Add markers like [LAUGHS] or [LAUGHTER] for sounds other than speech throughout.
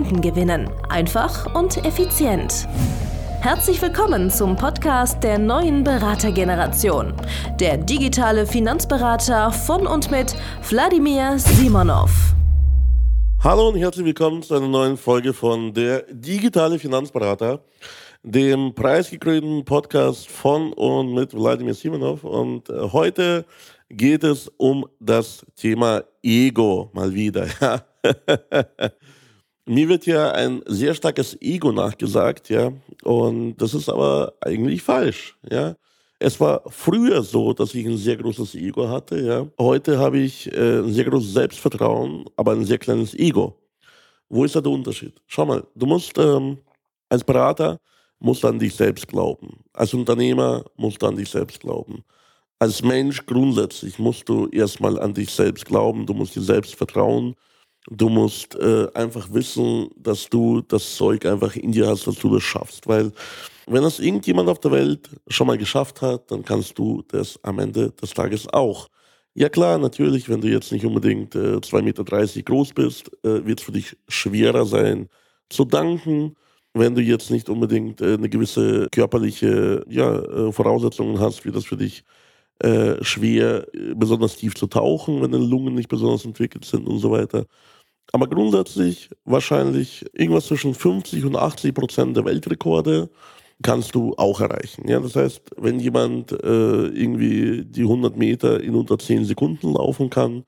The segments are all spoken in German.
Kunden gewinnen. Einfach und effizient. Herzlich willkommen zum Podcast der neuen Beratergeneration. Der digitale Finanzberater von und mit Wladimir Simonov. Hallo und herzlich willkommen zu einer neuen Folge von der digitale Finanzberater, dem preisgekrönten Podcast von und mit Wladimir Simonov. Und äh, heute geht es um das Thema Ego mal wieder. [LAUGHS] Mir wird ja ein sehr starkes Ego nachgesagt, ja, und das ist aber eigentlich falsch, ja. Es war früher so, dass ich ein sehr großes Ego hatte, ja. Heute habe ich äh, ein sehr großes Selbstvertrauen, aber ein sehr kleines Ego. Wo ist da der Unterschied? Schau mal, du musst ähm, als Berater musst an dich selbst glauben. Als Unternehmer musst du an dich selbst glauben. Als Mensch grundsätzlich musst du erstmal an dich selbst glauben, du musst dir selbst vertrauen Du musst äh, einfach wissen, dass du das Zeug einfach in dir hast, dass du das schaffst. Weil wenn das irgendjemand auf der Welt schon mal geschafft hat, dann kannst du das am Ende des Tages auch. Ja klar, natürlich, wenn du jetzt nicht unbedingt äh, 2,30 Meter groß bist, äh, wird es für dich schwerer sein zu danken. Wenn du jetzt nicht unbedingt äh, eine gewisse körperliche ja, äh, Voraussetzungen hast, wird das für dich äh, schwer, äh, besonders tief zu tauchen, wenn deine Lungen nicht besonders entwickelt sind und so weiter. Aber grundsätzlich wahrscheinlich irgendwas zwischen 50 und 80 Prozent der Weltrekorde kannst du auch erreichen. Ja, das heißt, wenn jemand äh, irgendwie die 100 Meter in unter 10 Sekunden laufen kann,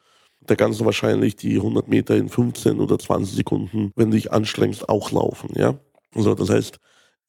der kannst du wahrscheinlich die 100 Meter in 15 oder 20 Sekunden, wenn du dich anstrengst, auch laufen. Ja, so das heißt,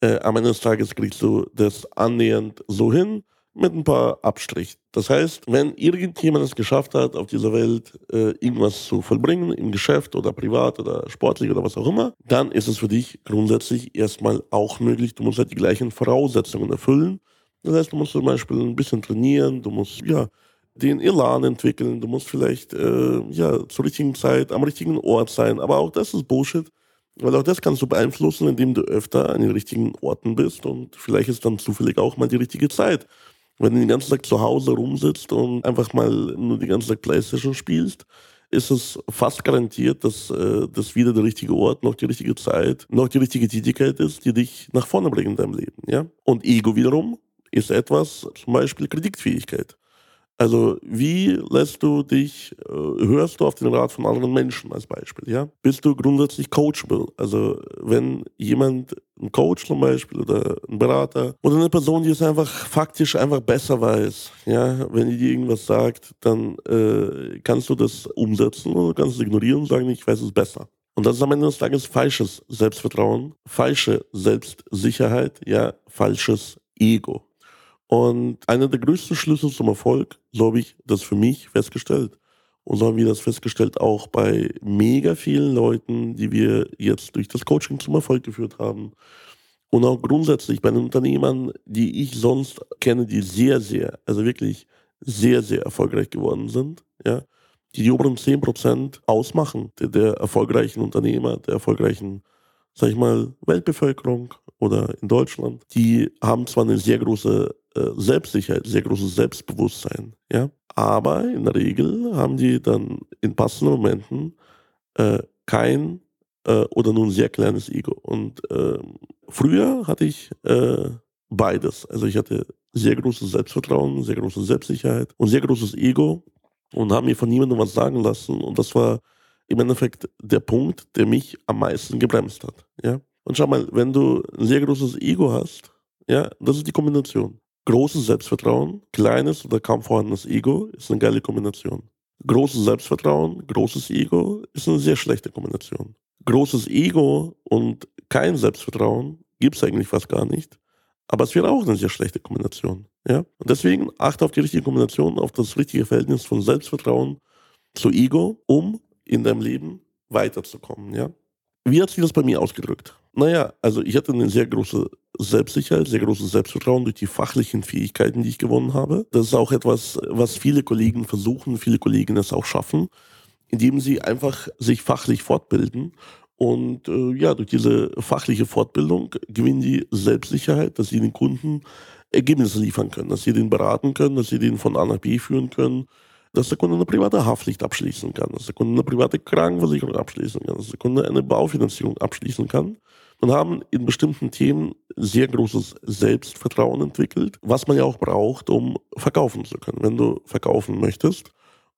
äh, am Ende des Tages kriegst du das annähernd so hin mit ein paar Abstrichen. Das heißt, wenn irgendjemand es geschafft hat, auf dieser Welt äh, irgendwas zu vollbringen, im Geschäft oder privat oder sportlich oder was auch immer, dann ist es für dich grundsätzlich erstmal auch möglich. Du musst halt die gleichen Voraussetzungen erfüllen. Das heißt, du musst zum Beispiel ein bisschen trainieren, du musst ja den Elan entwickeln, du musst vielleicht äh, ja zur richtigen Zeit am richtigen Ort sein. Aber auch das ist Bullshit. Weil auch das kannst du beeinflussen, indem du öfter an den richtigen Orten bist und vielleicht ist dann zufällig auch mal die richtige Zeit. Wenn du den ganzen Tag zu Hause rumsitzt und einfach mal nur den ganzen Tag Playstation spielst, ist es fast garantiert, dass äh, das wieder der richtige Ort, noch die richtige Zeit, noch die richtige Tätigkeit ist, die dich nach vorne bringt in deinem Leben. Ja? Und Ego wiederum ist etwas, zum Beispiel Kreditfähigkeit. Also wie lässt du dich, äh, hörst du auf den Rat von anderen Menschen als Beispiel, ja? Bist du grundsätzlich coachable? Also wenn jemand, ein Coach zum Beispiel oder ein Berater oder eine Person, die es einfach faktisch einfach besser weiß, ja, wenn die dir irgendwas sagt, dann äh, kannst du das umsetzen oder kannst es ignorieren und sagen, ich weiß es besser. Und das ist am Ende des Tages falsches Selbstvertrauen, falsche Selbstsicherheit, ja, falsches Ego. Und einer der größten Schlüssel zum Erfolg, so habe ich das für mich festgestellt. Und so haben wir das festgestellt auch bei mega vielen Leuten, die wir jetzt durch das Coaching zum Erfolg geführt haben. Und auch grundsätzlich bei den Unternehmern, die ich sonst kenne, die sehr, sehr, also wirklich sehr, sehr erfolgreich geworden sind, ja, die die oberen 10% ausmachen der, der erfolgreichen Unternehmer, der erfolgreichen, sag ich mal, Weltbevölkerung oder in Deutschland, die haben zwar eine sehr große äh, Selbstsicherheit, sehr großes Selbstbewusstsein, ja. Aber in der Regel haben die dann in passenden Momenten äh, kein äh, oder nur ein sehr kleines Ego. Und äh, früher hatte ich äh, beides. Also ich hatte sehr großes Selbstvertrauen, sehr große Selbstsicherheit und sehr großes Ego und habe mir von niemandem was sagen lassen. Und das war im Endeffekt der Punkt, der mich am meisten gebremst hat. Ja? Und schau mal, wenn du ein sehr großes Ego hast, ja, das ist die Kombination. Großes Selbstvertrauen, kleines oder kaum vorhandenes Ego ist eine geile Kombination. Großes Selbstvertrauen, großes Ego ist eine sehr schlechte Kombination. Großes Ego und kein Selbstvertrauen gibt es eigentlich fast gar nicht. Aber es wäre auch eine sehr schlechte Kombination. Ja? Und deswegen achte auf die richtige Kombination, auf das richtige Verhältnis von Selbstvertrauen zu Ego, um in deinem Leben weiterzukommen. Ja? Wie hat sich das bei mir ausgedrückt? Naja, also ich hatte eine sehr große Selbstsicherheit, sehr großes Selbstvertrauen durch die fachlichen Fähigkeiten, die ich gewonnen habe. Das ist auch etwas, was viele Kollegen versuchen, viele Kollegen es auch schaffen, indem sie einfach sich fachlich fortbilden. Und äh, ja, durch diese fachliche Fortbildung gewinnen die Selbstsicherheit, dass sie den Kunden Ergebnisse liefern können, dass sie den beraten können, dass sie den von A nach B führen können, dass der Kunde eine private Haftpflicht abschließen kann, dass der Kunde eine private Krankenversicherung abschließen kann, dass der Kunde eine Baufinanzierung abschließen kann und haben in bestimmten Themen sehr großes Selbstvertrauen entwickelt, was man ja auch braucht, um verkaufen zu können. Wenn du verkaufen möchtest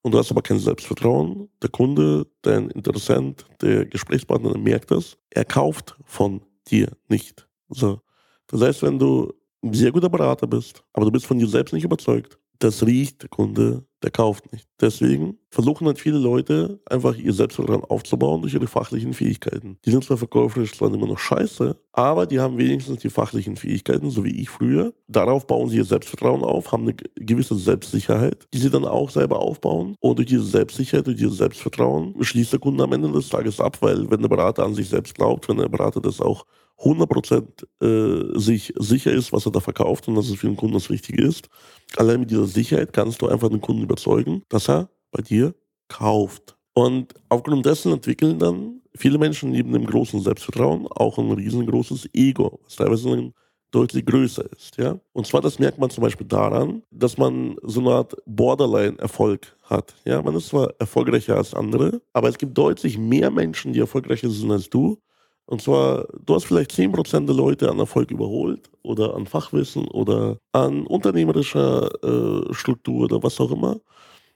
und du hast aber kein Selbstvertrauen, der Kunde, dein Interessent, der Gesprächspartner merkt das, er kauft von dir nicht. So. Das heißt, wenn du ein sehr guter Berater bist, aber du bist von dir selbst nicht überzeugt, das riecht der Kunde, der kauft nicht. Deswegen versuchen halt viele Leute einfach ihr Selbstvertrauen aufzubauen durch ihre fachlichen Fähigkeiten. Die sind zwar verkäuferisch zwar immer noch scheiße, aber die haben wenigstens die fachlichen Fähigkeiten, so wie ich früher. Darauf bauen sie ihr Selbstvertrauen auf, haben eine gewisse Selbstsicherheit, die sie dann auch selber aufbauen. Und durch diese Selbstsicherheit, durch dieses Selbstvertrauen schließt der Kunde am Ende des Tages ab, weil wenn der Berater an sich selbst glaubt, wenn der Berater das auch 100% äh, sich sicher ist, was er da verkauft und dass es für den Kunden das Richtige ist. Allein mit dieser Sicherheit kannst du einfach den Kunden überzeugen, dass er bei dir kauft. Und aufgrund dessen entwickeln dann viele Menschen neben dem großen Selbstvertrauen auch ein riesengroßes Ego, was teilweise deutlich größer ist. Ja? Und zwar, das merkt man zum Beispiel daran, dass man so eine Art Borderline-Erfolg hat. Ja? Man ist zwar erfolgreicher als andere, aber es gibt deutlich mehr Menschen, die erfolgreicher sind als du. Und zwar, du hast vielleicht 10% der Leute an Erfolg überholt oder an Fachwissen oder an unternehmerischer äh, Struktur oder was auch immer.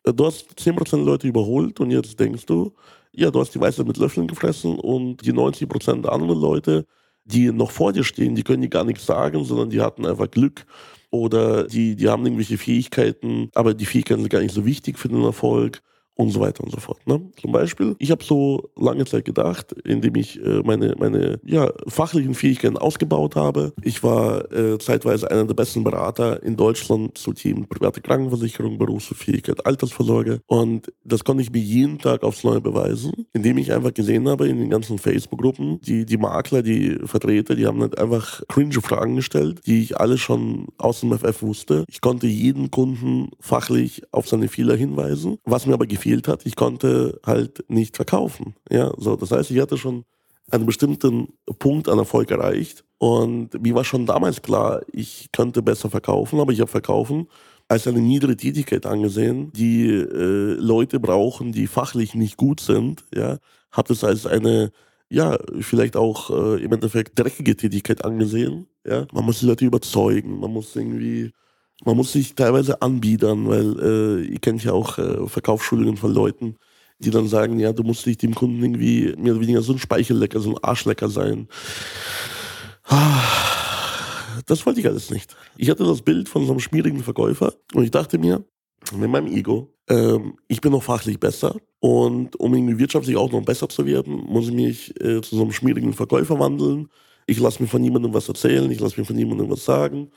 Äh, du hast 10% der Leute überholt und jetzt denkst du, ja, du hast die Weisheit mit Löffeln gefressen und die 90% der anderen Leute, die noch vor dir stehen, die können dir gar nichts sagen, sondern die hatten einfach Glück oder die, die haben irgendwelche Fähigkeiten, aber die Fähigkeiten sind gar nicht so wichtig für den Erfolg und so weiter und so fort. Ne? Zum Beispiel, ich habe so lange Zeit gedacht, indem ich äh, meine, meine ja, fachlichen Fähigkeiten ausgebaut habe. Ich war äh, zeitweise einer der besten Berater in Deutschland zu Themen private Krankenversicherung, Berufsfähigkeit, Altersvorsorge. Und das konnte ich mir jeden Tag aufs Neue beweisen, indem ich einfach gesehen habe in den ganzen Facebook-Gruppen, die, die Makler, die Vertreter, die haben halt einfach cringe Fragen gestellt, die ich alle schon aus dem FF wusste. Ich konnte jeden Kunden fachlich auf seine Fehler hinweisen, was mir aber gefiel gefehlt hat, ich konnte halt nicht verkaufen. Ja, so, das heißt, ich hatte schon einen bestimmten Punkt an Erfolg erreicht und mir war schon damals klar, ich könnte besser verkaufen, aber ich habe Verkaufen als eine niedere Tätigkeit angesehen, die äh, Leute brauchen, die fachlich nicht gut sind. Ja, habe das als eine ja, vielleicht auch äh, im Endeffekt dreckige Tätigkeit angesehen. Ja, man muss die Leute überzeugen, man muss irgendwie man muss sich teilweise anbiedern, weil äh, ihr kennt ja auch äh, Verkaufsschulungen von Leuten, die dann sagen, ja, du musst dich dem Kunden irgendwie mehr oder weniger so ein Speichellecker, so ein Arschlecker sein. Das wollte ich alles nicht. Ich hatte das Bild von so einem schmierigen Verkäufer und ich dachte mir, mit meinem Ego, ähm, ich bin noch fachlich besser und um irgendwie wirtschaftlich auch noch besser zu werden, muss ich mich äh, zu so einem schmierigen Verkäufer wandeln. Ich lasse mir von niemandem was erzählen, ich lasse mir von niemandem was sagen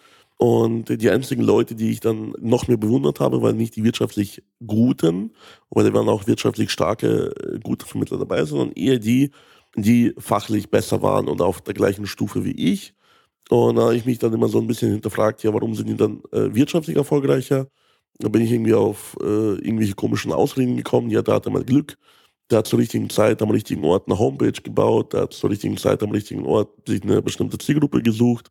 und die einzigen Leute, die ich dann noch mehr bewundert habe, waren nicht die wirtschaftlich Guten, weil da waren auch wirtschaftlich starke, äh, gute Vermittler dabei, sondern eher die, die fachlich besser waren und auf der gleichen Stufe wie ich. Und da habe ich mich dann immer so ein bisschen hinterfragt, ja, warum sind die dann äh, wirtschaftlich erfolgreicher? Da bin ich irgendwie auf äh, irgendwelche komischen Ausreden gekommen. Ja, da hatte man Glück. Der hat zur richtigen Zeit am richtigen Ort eine Homepage gebaut. Der hat zur richtigen Zeit am richtigen Ort sich eine bestimmte Zielgruppe gesucht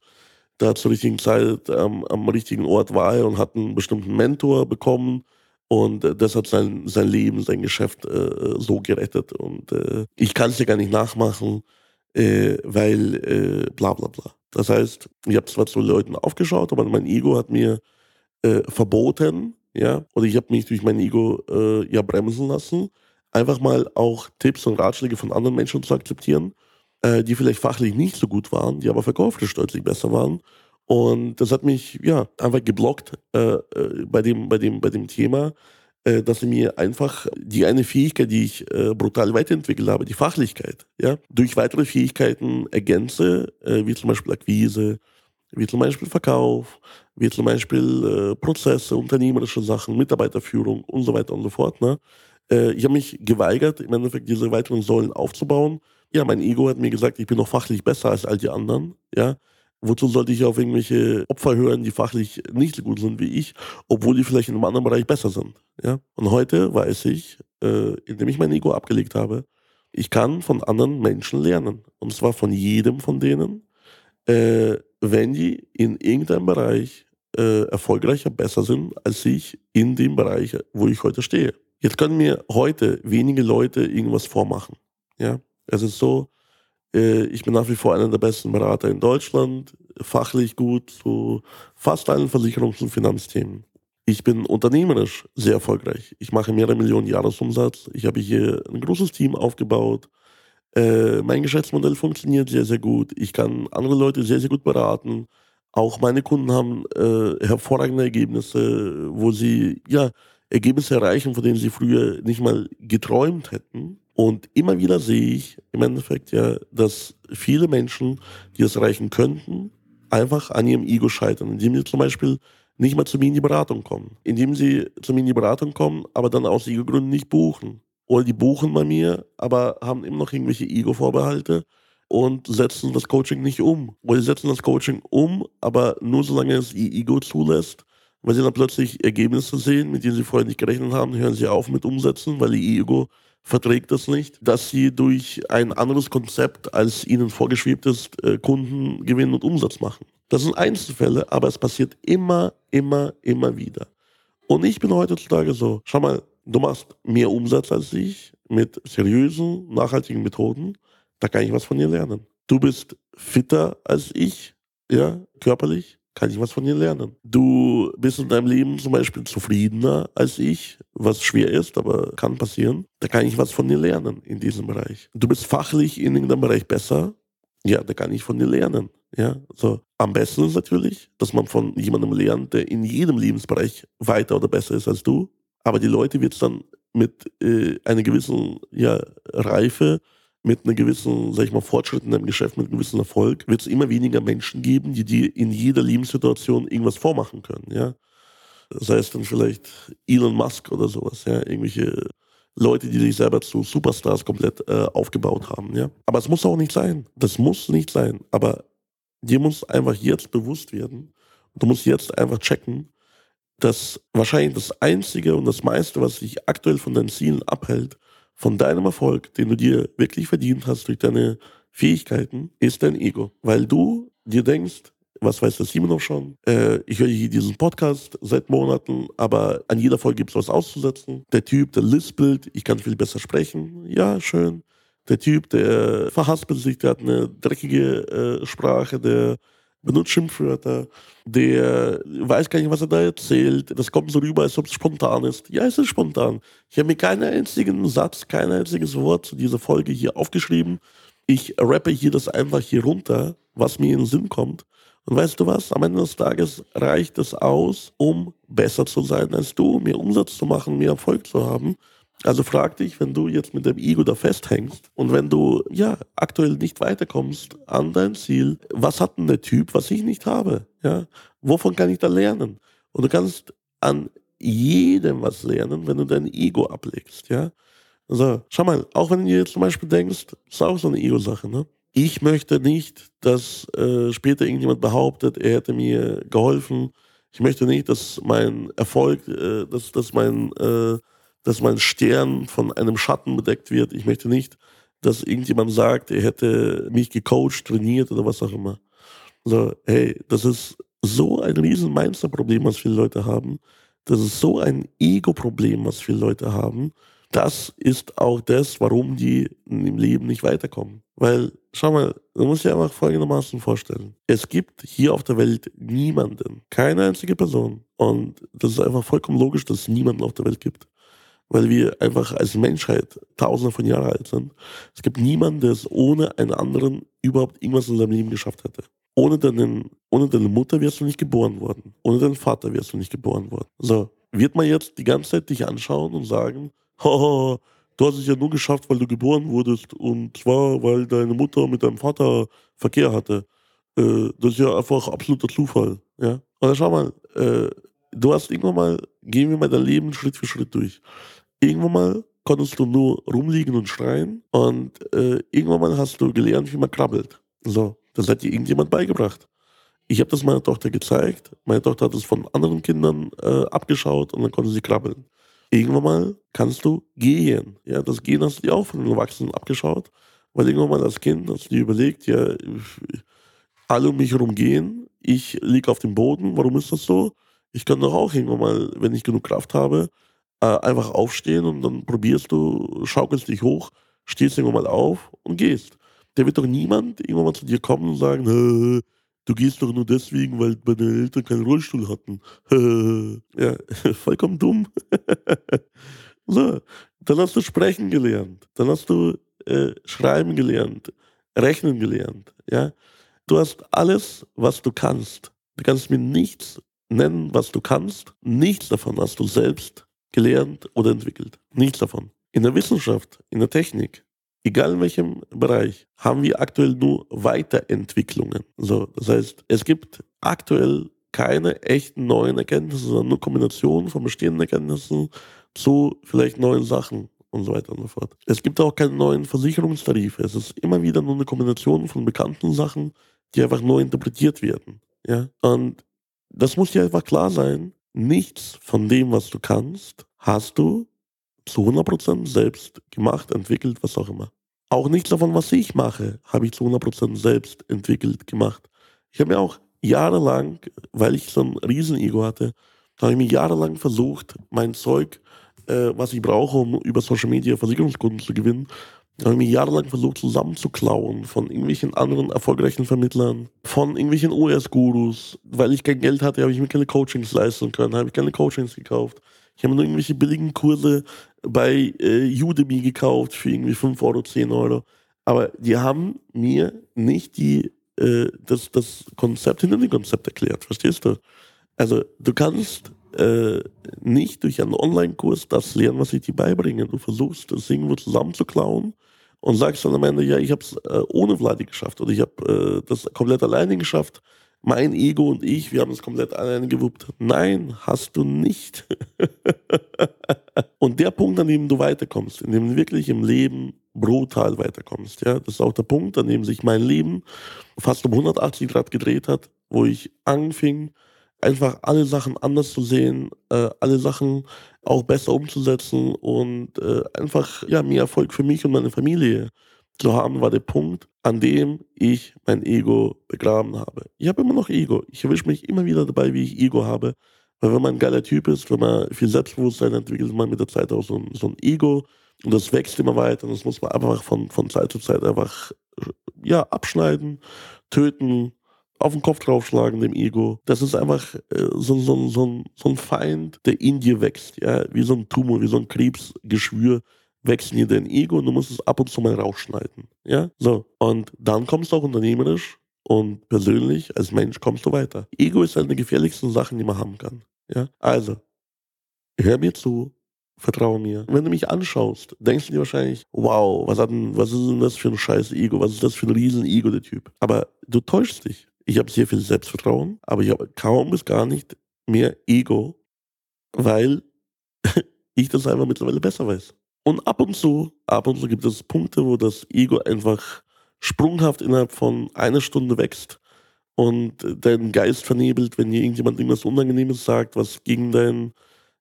da zur richtigen Zeit ähm, am richtigen Ort war und hat einen bestimmten Mentor bekommen. Und äh, das hat sein, sein Leben, sein Geschäft äh, so gerettet. Und äh, ich kann es ja gar nicht nachmachen, äh, weil äh, bla bla bla. Das heißt, ich habe zwar zu Leuten aufgeschaut, aber mein Ego hat mir äh, verboten, ja, oder ich habe mich durch mein Ego ja bremsen lassen, einfach mal auch Tipps und Ratschläge von anderen Menschen zu akzeptieren äh, die vielleicht fachlich nicht so gut waren, die aber verkäuferisch deutlich besser waren. Und das hat mich ja einfach geblockt äh, äh, bei, dem, bei, dem, bei dem Thema, äh, dass mir einfach die eine Fähigkeit, die ich äh, brutal weiterentwickelt habe, die Fachlichkeit, ja, durch weitere Fähigkeiten ergänze, äh, wie zum Beispiel Akquise, wie zum Beispiel Verkauf, wie zum Beispiel äh, Prozesse, unternehmerische Sachen, Mitarbeiterführung und so weiter und so fort. Ne? Ich habe mich geweigert, im Endeffekt diese weiteren Säulen aufzubauen, ja, mein Ego hat mir gesagt, ich bin noch fachlich besser als all die anderen, ja. Wozu sollte ich auf irgendwelche Opfer hören, die fachlich nicht so gut sind wie ich, obwohl die vielleicht in einem anderen Bereich besser sind, ja. Und heute weiß ich, äh, indem ich mein Ego abgelegt habe, ich kann von anderen Menschen lernen. Und zwar von jedem von denen, äh, wenn die in irgendeinem Bereich äh, erfolgreicher, besser sind als ich in dem Bereich, wo ich heute stehe. Jetzt können mir heute wenige Leute irgendwas vormachen. Ja, es ist so, äh, ich bin nach wie vor einer der besten Berater in Deutschland, fachlich gut zu fast allen Versicherungs- und Finanzthemen. Ich bin unternehmerisch sehr erfolgreich. Ich mache mehrere Millionen Jahresumsatz. Ich habe hier ein großes Team aufgebaut. Äh, mein Geschäftsmodell funktioniert sehr, sehr gut. Ich kann andere Leute sehr, sehr gut beraten. Auch meine Kunden haben äh, hervorragende Ergebnisse, wo sie ja Ergebnisse erreichen, von denen sie früher nicht mal geträumt hätten. Und immer wieder sehe ich im Endeffekt ja, dass viele Menschen, die es erreichen könnten, einfach an ihrem Ego scheitern, indem sie zum Beispiel nicht mal zu mir in die Beratung kommen. Indem sie zu mir in die Beratung kommen, aber dann aus Ego-Gründen nicht buchen. Oder die buchen bei mir, aber haben immer noch irgendwelche Ego-Vorbehalte und setzen das Coaching nicht um. Oder sie setzen das Coaching um, aber nur solange es ihr Ego zulässt. Weil sie dann plötzlich Ergebnisse sehen, mit denen sie vorher nicht gerechnet haben, hören sie auf mit Umsetzen, weil ihr Ego verträgt das nicht, dass sie durch ein anderes Konzept, als ihnen vorgeschwebt ist, äh, Kunden gewinnen und Umsatz machen. Das sind Einzelfälle, aber es passiert immer, immer, immer wieder. Und ich bin heutzutage so, schau mal, du machst mehr Umsatz als ich mit seriösen, nachhaltigen Methoden, da kann ich was von dir lernen. Du bist fitter als ich, ja, körperlich, kann ich was von dir lernen. Du bist in deinem Leben zum Beispiel zufriedener als ich, was schwer ist, aber kann passieren. Da kann ich was von dir lernen in diesem Bereich. Du bist fachlich in irgendeinem Bereich besser. Ja, da kann ich von dir lernen. Ja, so. Am besten ist natürlich, dass man von jemandem lernt, der in jedem Lebensbereich weiter oder besser ist als du. Aber die Leute wird es dann mit äh, einer gewissen ja, Reife mit einer gewissen, sag ich mal, Fortschritt in deinem Geschäft, mit einem gewissen Erfolg, wird es immer weniger Menschen geben, die dir in jeder Lebenssituation irgendwas vormachen können, ja. Sei es dann vielleicht Elon Musk oder sowas, ja, irgendwelche Leute, die sich selber zu Superstars komplett äh, aufgebaut haben, ja. Aber es muss auch nicht sein. Das muss nicht sein. Aber dir muss einfach jetzt bewusst werden, du musst jetzt einfach checken, dass wahrscheinlich das Einzige und das meiste, was dich aktuell von deinen Zielen abhält, von deinem Erfolg, den du dir wirklich verdient hast durch deine Fähigkeiten, ist dein Ego. Weil du dir denkst, was weiß der Simon noch schon? Äh, ich höre hier diesen Podcast seit Monaten, aber an jeder Folge gibt es was auszusetzen. Der Typ, der lispelt, ich kann viel besser sprechen. Ja, schön. Der Typ, der verhaspelt sich, der hat eine dreckige äh, Sprache, der benutzt Schimpfwörter, der weiß gar nicht, was er da erzählt. Das kommt so rüber, als ob es spontan ist. Ja, es ist spontan. Ich habe mir keinen einzigen Satz, kein einziges Wort zu dieser Folge hier aufgeschrieben. Ich rappe hier das einfach hier runter, was mir in den Sinn kommt. Und weißt du was? Am Ende des Tages reicht es aus, um besser zu sein als du, mehr Umsatz zu machen, mehr Erfolg zu haben. Also frag dich, wenn du jetzt mit dem Ego da festhängst und wenn du ja aktuell nicht weiterkommst an dein Ziel, was hat denn der Typ, was ich nicht habe? Ja, wovon kann ich da lernen? Und du kannst an jedem was lernen, wenn du dein Ego ablegst, ja. Also, schau mal, auch wenn du jetzt zum Beispiel denkst, ist auch so eine Ego-Sache, ne? Ich möchte nicht, dass äh, später irgendjemand behauptet, er hätte mir geholfen. Ich möchte nicht, dass mein Erfolg, äh, dass, dass mein äh, dass mein Stern von einem Schatten bedeckt wird. Ich möchte nicht, dass irgendjemand sagt, er hätte mich gecoacht, trainiert oder was auch immer. Also, hey, das ist so ein riesen Mindset-Problem, was viele Leute haben. Das ist so ein Ego-Problem, was viele Leute haben. Das ist auch das, warum die im Leben nicht weiterkommen. Weil, schau mal, du musst dir einfach folgendermaßen vorstellen. Es gibt hier auf der Welt niemanden, keine einzige Person. Und das ist einfach vollkommen logisch, dass es niemanden auf der Welt gibt weil wir einfach als Menschheit tausende von Jahren alt sind. Es gibt niemanden, der es ohne einen anderen überhaupt irgendwas in seinem Leben geschafft hätte. Ohne, deinen, ohne deine Mutter wärst du nicht geboren worden. Ohne deinen Vater wärst du nicht geboren worden. So, wird man jetzt die ganze Zeit dich anschauen und sagen, [LAUGHS] haha, du hast es ja nur geschafft, weil du geboren wurdest und zwar, weil deine Mutter mit deinem Vater Verkehr hatte. Äh, das ist ja einfach absoluter Zufall. Ja? Und schau mal, äh, du hast irgendwann mal, gehen wir mal dein Leben Schritt für Schritt durch Irgendwann mal konntest du nur rumliegen und schreien und äh, irgendwann mal hast du gelernt, wie man krabbelt. So, das hat dir irgendjemand beigebracht. Ich habe das meiner Tochter gezeigt. Meine Tochter hat es von anderen Kindern äh, abgeschaut und dann konnte sie krabbeln. Irgendwann mal kannst du gehen. Ja, das Gehen hast du dir auch von den Erwachsenen abgeschaut, weil irgendwann mal als Kind hast du dir überlegt, ja, alle um mich herum gehen, ich liege auf dem Boden, warum ist das so? Ich kann doch auch irgendwann mal, wenn ich genug Kraft habe, äh, einfach aufstehen und dann probierst du, schaukelst dich hoch, stehst irgendwann mal auf und gehst. Der wird doch niemand irgendwann mal zu dir kommen und sagen, du gehst doch nur deswegen, weil meine Eltern keinen Rollstuhl hatten. [LAUGHS] ja, [LAUGHS] vollkommen dumm. [LAUGHS] so, dann hast du sprechen gelernt, dann hast du äh, schreiben gelernt, rechnen gelernt, ja. Du hast alles, was du kannst. Du kannst mir nichts nennen, was du kannst. Nichts davon hast du selbst gelernt oder entwickelt. Nichts davon. In der Wissenschaft, in der Technik, egal in welchem Bereich, haben wir aktuell nur Weiterentwicklungen. So, das heißt, es gibt aktuell keine echten neuen Erkenntnisse, sondern nur Kombinationen von bestehenden Erkenntnissen zu vielleicht neuen Sachen und so weiter und so fort. Es gibt auch keine neuen Versicherungstarife. Es ist immer wieder nur eine Kombination von bekannten Sachen, die einfach neu interpretiert werden. Ja? Und das muss dir einfach klar sein, nichts von dem, was du kannst, hast du zu 100% selbst gemacht, entwickelt, was auch immer. Auch nichts davon, was ich mache, habe ich zu 100% selbst entwickelt, gemacht. Ich habe mir auch jahrelang, weil ich so ein Riesenego hatte, habe ich mir jahrelang versucht, mein Zeug, äh, was ich brauche, um über Social Media Versicherungskunden zu gewinnen, habe ich mir jahrelang versucht zusammenzuklauen von irgendwelchen anderen erfolgreichen Vermittlern, von irgendwelchen OS-Gurus. Weil ich kein Geld hatte, habe ich mir keine Coachings leisten können, habe ich keine Coachings gekauft. Ich habe nur irgendwelche billigen Kurse bei äh, Udemy gekauft für irgendwie 5 Euro, 10 Euro. Aber die haben mir nicht die, äh, das, das Konzept hinter dem Konzept erklärt. Verstehst du? Also du kannst äh, nicht durch einen Online-Kurs das lernen, was ich dir beibringe. Du versuchst, das irgendwo zusammenzuklauen und sagst dann am Ende, ja, ich habe es äh, ohne Vladi geschafft oder ich habe äh, das komplett alleine geschafft. Mein Ego und ich, wir haben es komplett alleine gewuppt. Nein, hast du nicht. [LAUGHS] und der Punkt, an dem du weiterkommst, in dem du wirklich im Leben brutal weiterkommst, ja, das ist auch der Punkt, an dem sich mein Leben fast um 180 Grad gedreht hat, wo ich anfing, einfach alle Sachen anders zu sehen, äh, alle Sachen auch besser umzusetzen und äh, einfach ja, mehr Erfolg für mich und meine Familie zu haben, war der Punkt, an dem ich mein Ego begraben habe. Ich habe immer noch Ego. Ich erwische mich immer wieder dabei, wie ich Ego habe. Weil wenn man ein geiler Typ ist, wenn man viel Selbstbewusstsein entwickelt, man mit der Zeit auch so ein, so ein Ego und das wächst immer weiter und das muss man einfach von, von Zeit zu Zeit einfach ja, abschneiden, töten, auf den Kopf draufschlagen, dem Ego. Das ist einfach äh, so, so, so, so ein Feind, der in dir wächst, ja, wie so ein Tumor, wie so ein Krebsgeschwür wächst in dir dein Ego und du musst es ab und zu mal rausschneiden, ja, so. Und dann kommst du auch unternehmerisch und persönlich als Mensch kommst du weiter. Ego ist eine der gefährlichsten Sachen, die man haben kann, ja. Also, hör mir zu, Vertraue mir. Wenn du mich anschaust, denkst du dir wahrscheinlich, wow, was, hat denn, was ist denn das für ein scheiß Ego? Was ist das für ein riesen Ego, der Typ? Aber du täuschst dich. Ich habe sehr viel Selbstvertrauen, aber ich habe kaum bis gar nicht mehr Ego, weil [LAUGHS] ich das einfach mittlerweile besser weiß. Und ab und zu, ab und zu gibt es Punkte, wo das Ego einfach sprunghaft innerhalb von einer Stunde wächst und deinen Geist vernebelt, wenn dir irgendjemand irgendwas Unangenehmes sagt, was gegen, dein,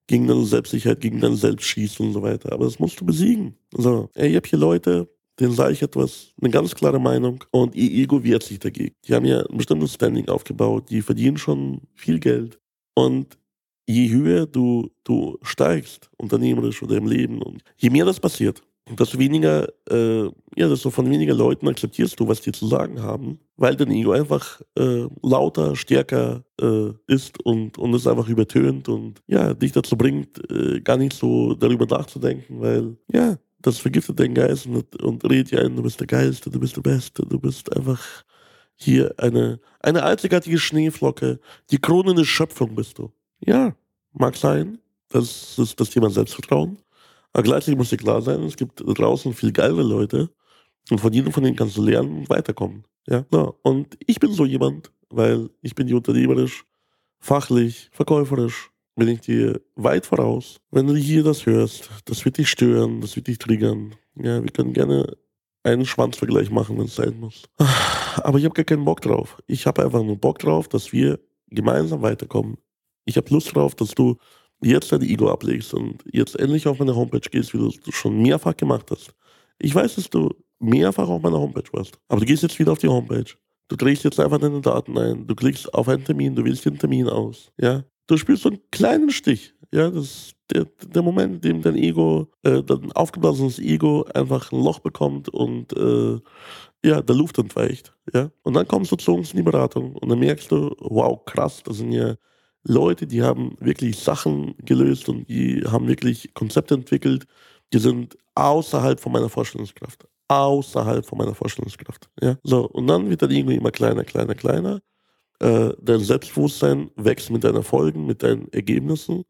gegen deine Selbstsicherheit, gegen dein Selbst schießt und so weiter. Aber das musst du besiegen. So, ey, ich habe hier Leute, denen sage ich etwas, eine ganz klare Meinung. Und ihr Ego wehrt sich dagegen. Die haben ja ein bestimmtes Standing aufgebaut, die verdienen schon viel Geld. Und je höher du, du steigst, unternehmerisch oder im Leben und je mehr das passiert, desto weniger, äh, ja, desto von weniger Leuten akzeptierst du, was die zu sagen haben, weil dein Ego einfach äh, lauter, stärker äh, ist und, und es einfach übertönt und ja, dich dazu bringt, äh, gar nicht so darüber nachzudenken, weil ja, das vergiftet deinen Geist und, und redet dir ein, du bist der Geilste, du bist der Beste, du bist einfach hier eine, eine einzigartige Schneeflocke, die Krone der Schöpfung bist du. Ja, mag sein, das ist das Thema Selbstvertrauen. Aber gleichzeitig muss dir klar sein, es gibt draußen viel geile Leute und von jedem von denen kannst du lernen und weiterkommen. Ja, ja. Und ich bin so jemand, weil ich bin die unternehmerisch, fachlich, verkäuferisch, bin ich dir weit voraus. Wenn du hier das hörst, das wird dich stören, das wird dich triggern. Ja, wir können gerne einen Schwanzvergleich machen, wenn es sein muss. Aber ich habe gar keinen Bock drauf. Ich habe einfach nur Bock drauf, dass wir gemeinsam weiterkommen. Ich habe Lust drauf, dass du jetzt dein Ego ablegst und jetzt endlich auf meine Homepage gehst, wie du es schon mehrfach gemacht hast. Ich weiß, dass du mehrfach auf meiner Homepage warst. Aber du gehst jetzt wieder auf die Homepage. Du trägst jetzt einfach deine Daten ein. Du klickst auf einen Termin, du wählst den Termin aus. Ja? Du spürst so einen kleinen Stich. Ja, das ist der, der Moment, in dem dein Ego, äh, dein aufgeblasenes Ego einfach ein Loch bekommt und äh, ja, der Luft entweicht. Ja? Und dann kommst du zu uns in die Beratung und dann merkst du, wow, krass, das sind ja Leute, die haben wirklich Sachen gelöst und die haben wirklich Konzepte entwickelt, die sind außerhalb von meiner Vorstellungskraft. Außerhalb von meiner Vorstellungskraft. Ja? So, und dann wird dein Ego immer kleiner, kleiner, kleiner. Äh, dein Selbstbewusstsein wächst mit deinen Erfolgen, mit deinen Ergebnissen.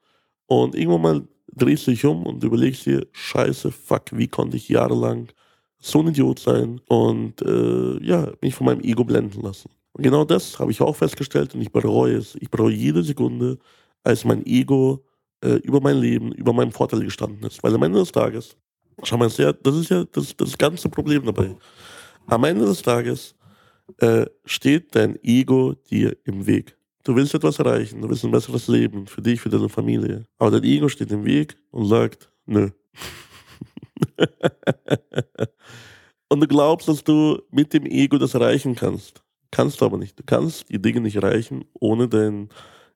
Und irgendwann mal drehst du dich um und überlegst dir, scheiße, fuck, wie konnte ich jahrelang so ein Idiot sein und äh, ja, mich von meinem Ego blenden lassen. Und genau das habe ich auch festgestellt und ich bereue es. Ich bereue jede Sekunde, als mein Ego äh, über mein Leben, über meinen Vorteil gestanden ist. Weil am Ende des Tages, schau mal, das ist ja das, das ganze Problem dabei. Am Ende des Tages äh, steht dein Ego dir im Weg. Du willst etwas erreichen, du willst ein besseres Leben für dich, für deine Familie. Aber dein Ego steht im Weg und sagt, nö. [LAUGHS] und du glaubst, dass du mit dem Ego das erreichen kannst. Kannst du aber nicht. Du kannst die Dinge nicht erreichen, ohne dein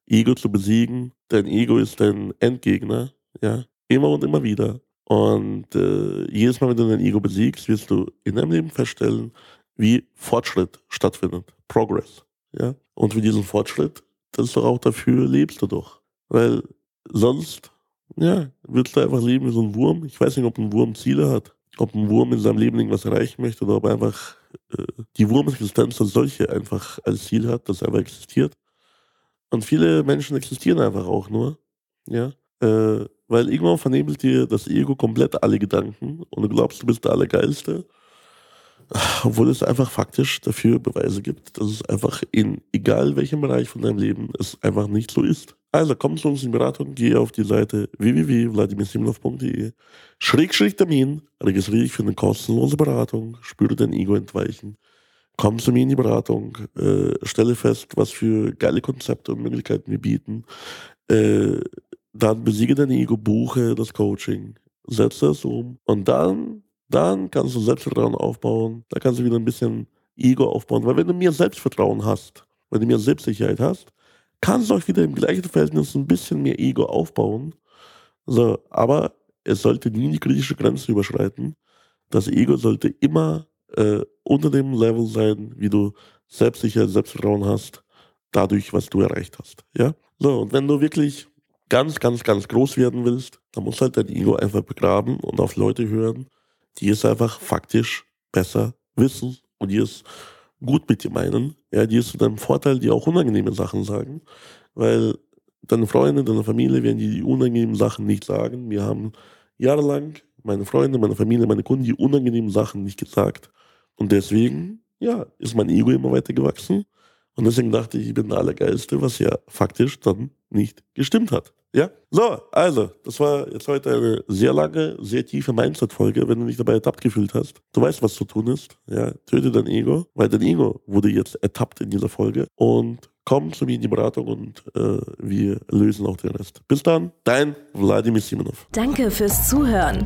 Ego zu besiegen. Dein Ego ist dein Endgegner, ja, immer und immer wieder. Und äh, jedes Mal, wenn du dein Ego besiegst, wirst du in deinem Leben feststellen, wie Fortschritt stattfindet. Progress, ja. Und für diesen Fortschritt, das ist doch auch dafür lebst du doch. Weil sonst, ja, würdest du einfach leben wie so ein Wurm. Ich weiß nicht, ob ein Wurm Ziele hat ob ein Wurm in seinem Leben irgendwas erreichen möchte oder ob einfach äh, die Wurmexistenz als solche einfach als Ziel hat, dass er einfach existiert. Und viele Menschen existieren einfach auch nur, ja, äh, weil irgendwann vernebelt dir das Ego komplett alle Gedanken und du glaubst, du bist der Allergeilste, obwohl es einfach faktisch dafür Beweise gibt, dass es einfach in egal welchem Bereich von deinem Leben es einfach nicht so ist. Also komm zu uns in Beratung, geh auf die Seite www.vladimirsimlov.de Schrägstrich Termin, registriere dich für eine kostenlose Beratung, spüre dein Ego entweichen. Komm zu mir in die Beratung, äh, stelle fest, was für geile Konzepte und Möglichkeiten wir bieten. Äh, dann besiege dein Ego, buche das Coaching, setze es um und dann, dann kannst du Selbstvertrauen aufbauen. Da kannst du wieder ein bisschen Ego aufbauen. Weil wenn du mir Selbstvertrauen hast, wenn du mir Selbstsicherheit hast, kannst du auch wieder im gleichen Verhältnis ein bisschen mehr Ego aufbauen. So, aber es sollte nie die kritische Grenze überschreiten. Das Ego sollte immer äh, unter dem Level sein, wie du selbstsicher Selbstvertrauen hast, dadurch, was du erreicht hast. Ja? So, und wenn du wirklich ganz, ganz, ganz groß werden willst, dann musst du halt dein Ego einfach begraben und auf Leute hören, die es einfach faktisch besser wissen und die es gut mit dir meinen, ja, die es zu deinem Vorteil dir auch unangenehme Sachen sagen, weil deine Freunde, deine Familie werden dir die unangenehmen Sachen nicht sagen. Wir haben jahrelang meine Freunde, meine Familie, meine Kunden die unangenehmen Sachen nicht gesagt. Und deswegen, ja, ist mein Ego immer weiter gewachsen. Und deswegen dachte ich, ich bin der Allergeilste, was ja faktisch dann nicht gestimmt hat. Ja? So, also, das war jetzt heute eine sehr lange, sehr tiefe Mindset-Folge, wenn du dich dabei ertappt gefühlt hast. Du weißt, was zu tun ist. Ja? Töte dein Ego, weil dein Ego wurde jetzt ertappt in dieser Folge. Und komm zu mir in die Beratung und äh, wir lösen auch den Rest. Bis dann, dein Wladimir Simonov. Danke fürs Zuhören.